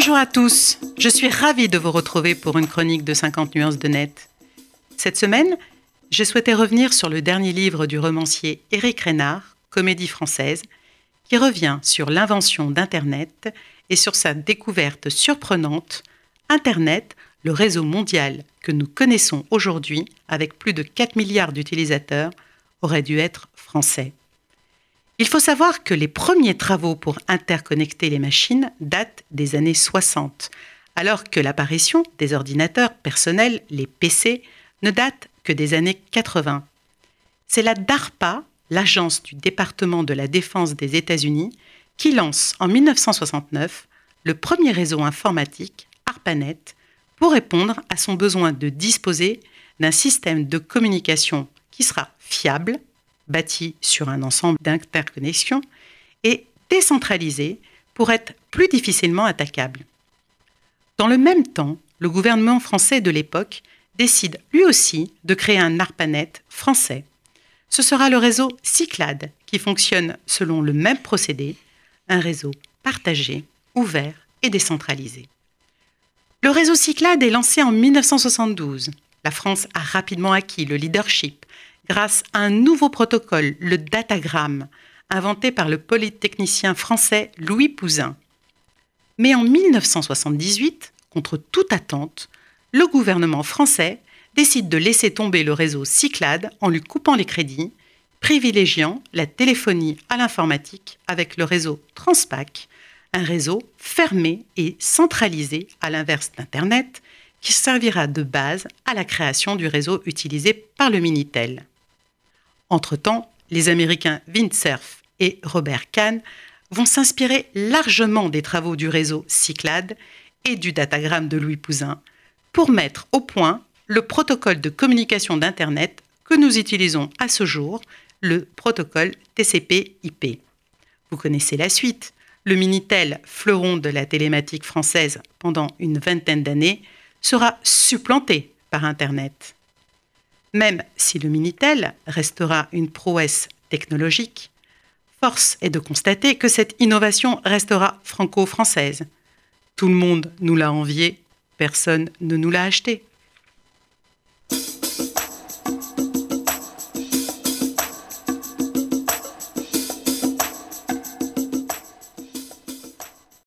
Bonjour à tous, je suis ravie de vous retrouver pour une chronique de 50 nuances de net. Cette semaine, je souhaitais revenir sur le dernier livre du romancier Éric Reynard, Comédie française, qui revient sur l'invention d'Internet et sur sa découverte surprenante, Internet, le réseau mondial que nous connaissons aujourd'hui avec plus de 4 milliards d'utilisateurs, aurait dû être français. Il faut savoir que les premiers travaux pour interconnecter les machines datent des années 60, alors que l'apparition des ordinateurs personnels, les PC, ne date que des années 80. C'est la DARPA, l'agence du département de la défense des États-Unis, qui lance en 1969 le premier réseau informatique, ARPANET, pour répondre à son besoin de disposer d'un système de communication qui sera fiable, bâti sur un ensemble d'interconnexions et décentralisé pour être plus difficilement attaquable. Dans le même temps, le gouvernement français de l'époque décide lui aussi de créer un ARPANET français. Ce sera le réseau Cyclade qui fonctionne selon le même procédé, un réseau partagé, ouvert et décentralisé. Le réseau Cyclade est lancé en 1972. La France a rapidement acquis le leadership grâce à un nouveau protocole, le datagramme, inventé par le polytechnicien français Louis Pouzin. Mais en 1978, contre toute attente, le gouvernement français décide de laisser tomber le réseau Cyclade en lui coupant les crédits, privilégiant la téléphonie à l'informatique avec le réseau Transpac, un réseau fermé et centralisé à l'inverse d'Internet, qui servira de base à la création du réseau utilisé par le Minitel. Entre-temps, les Américains Windsurf et Robert Kahn vont s'inspirer largement des travaux du réseau Cyclade et du datagramme de Louis Pouzin pour mettre au point le protocole de communication d'Internet que nous utilisons à ce jour, le protocole TCP/IP. Vous connaissez la suite. Le Minitel, fleuron de la télématique française pendant une vingtaine d'années, sera supplanté par Internet. Même si le Minitel restera une prouesse technologique, force est de constater que cette innovation restera franco-française. Tout le monde nous l'a envié, personne ne nous l'a acheté.